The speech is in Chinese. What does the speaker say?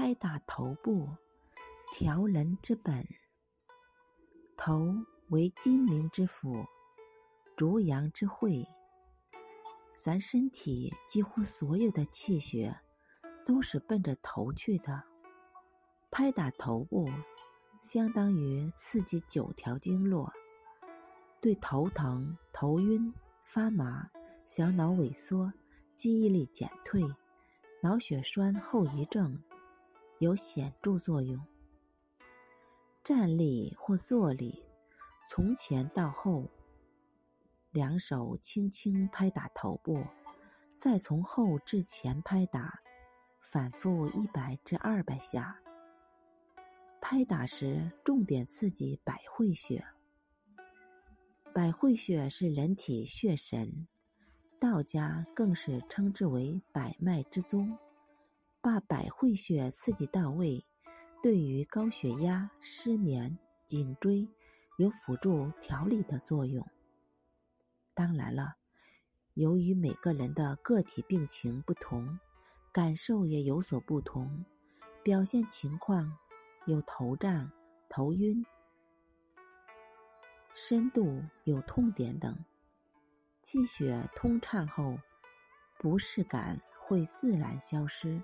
拍打头部，调人之本。头为精明之府，逐阳之会。咱身体几乎所有的气血，都是奔着头去的。拍打头部，相当于刺激九条经络，对头疼、头晕、发麻、小脑萎缩、记忆力减退、脑血栓后遗症有显著作用。站立或坐立，从前到后。两手轻轻拍打头部，再从后至前拍打，反复一百至二百下。拍打时重点刺激百会穴。百会穴是人体血神，道家更是称之为百脉之宗。把百会穴刺激到位，对于高血压、失眠、颈椎有辅助调理的作用。当然了，由于每个人的个体病情不同，感受也有所不同，表现情况有头胀、头晕、深度有痛点等。气血通畅后，不适感会自然消失。